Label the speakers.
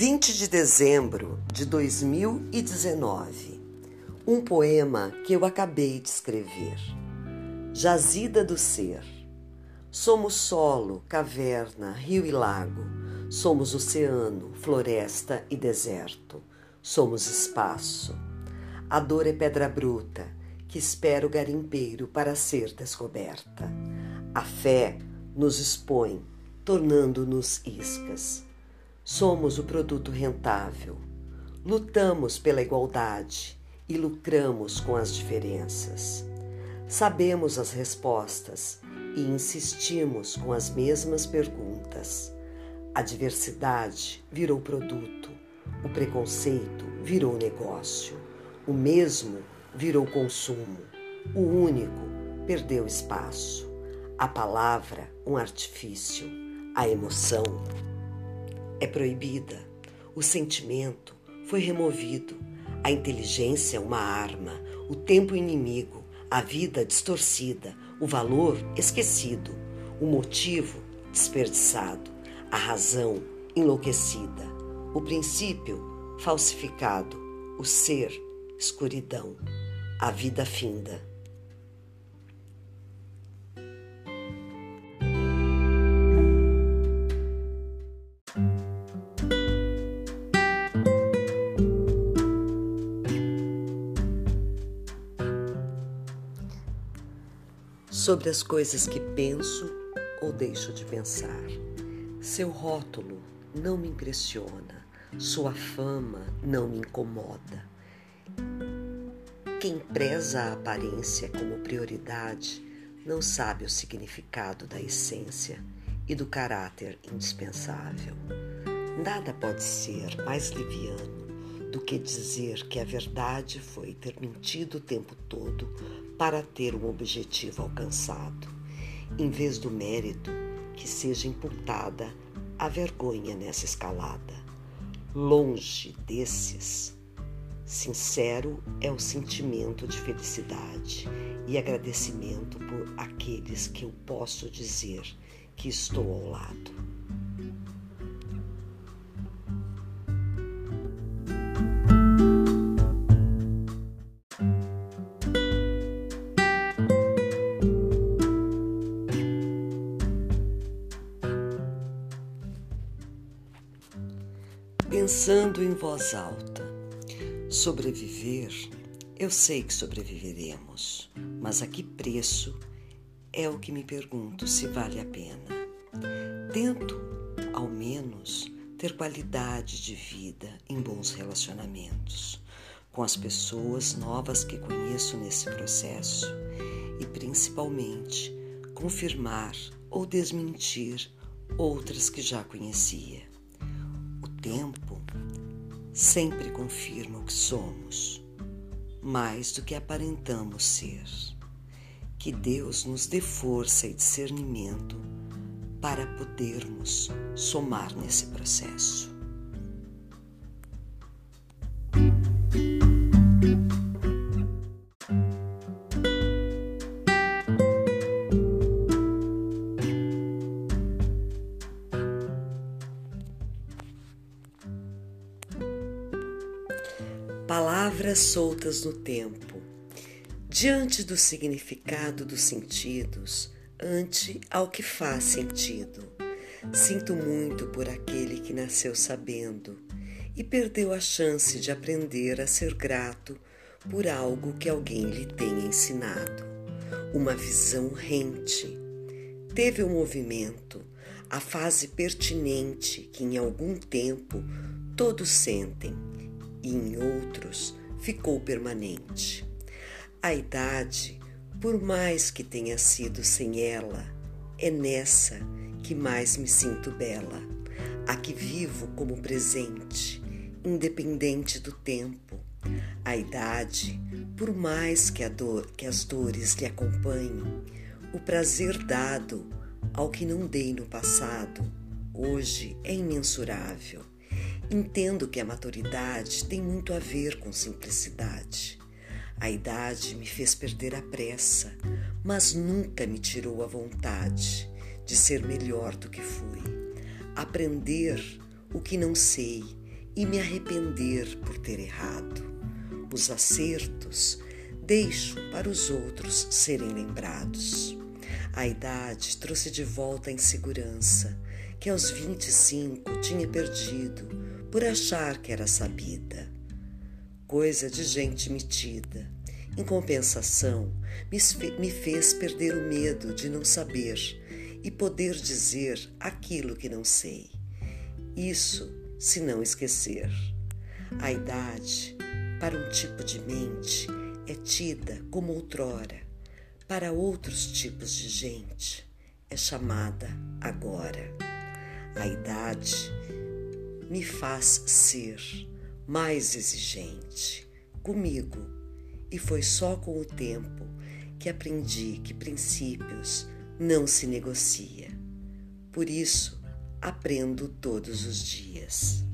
Speaker 1: 20 de dezembro de 2019. Um poema que eu acabei de escrever. Jazida do Ser. Somos solo, caverna, rio e lago. Somos oceano, floresta e deserto. Somos espaço. A dor é pedra bruta que espera o garimpeiro para ser descoberta. A fé nos expõe, tornando-nos iscas. Somos o produto rentável. Lutamos pela igualdade e lucramos com as diferenças. Sabemos as respostas e insistimos com as mesmas perguntas. A diversidade virou produto, o preconceito virou negócio, o mesmo virou consumo, o único perdeu espaço, a palavra um artifício, a emoção é proibida. O sentimento foi removido. A inteligência, uma arma. O tempo, inimigo. A vida, distorcida. O valor, esquecido. O motivo, desperdiçado. A razão, enlouquecida. O princípio, falsificado. O ser, escuridão. A vida finda. Sobre as coisas que penso ou deixo de pensar. Seu rótulo não me impressiona, sua fama não me incomoda. Quem preza a aparência como prioridade não sabe o significado da essência e do caráter indispensável. Nada pode ser mais liviano do que dizer que a verdade foi ter mentido o tempo todo para ter um objetivo alcançado, em vez do mérito que seja imputada a vergonha nessa escalada. Longe desses, sincero é o sentimento de felicidade e agradecimento por aqueles que eu posso dizer que estou ao lado. Pensando em voz alta, sobreviver, eu sei que sobreviveremos, mas a que preço é o que me pergunto se vale a pena. Tento, ao menos, ter qualidade de vida em bons relacionamentos com as pessoas novas que conheço nesse processo e, principalmente, confirmar ou desmentir outras que já conhecia tempo sempre confirma o que somos, mais do que aparentamos ser. Que Deus nos dê força e discernimento para podermos somar nesse processo. Palavras soltas no tempo. Diante do significado dos sentidos, ante ao que faz sentido. Sinto muito por aquele que nasceu sabendo e perdeu a chance de aprender a ser grato por algo que alguém lhe tenha ensinado. Uma visão rente. Teve o um movimento, a fase pertinente que em algum tempo todos sentem e em outros ficou permanente. A idade, por mais que tenha sido sem ela, é nessa que mais me sinto bela, a que vivo como presente, independente do tempo. A idade, por mais que, dor, que as dores lhe acompanhem, o prazer dado ao que não dei no passado, hoje é imensurável Entendo que a maturidade tem muito a ver com simplicidade. A idade me fez perder a pressa, mas nunca me tirou a vontade de ser melhor do que fui. Aprender o que não sei e me arrepender por ter errado. Os acertos deixo para os outros serem lembrados. A idade trouxe de volta a insegurança que aos 25 tinha perdido por achar que era sabida. Coisa de gente metida. Em compensação, me fez perder o medo de não saber e poder dizer aquilo que não sei. Isso se não esquecer. A idade, para um tipo de mente, é tida como outrora, para outros tipos de gente, é chamada agora. A idade me faz ser mais exigente comigo, e foi só com o tempo que aprendi que princípios não se negocia. Por isso, aprendo todos os dias.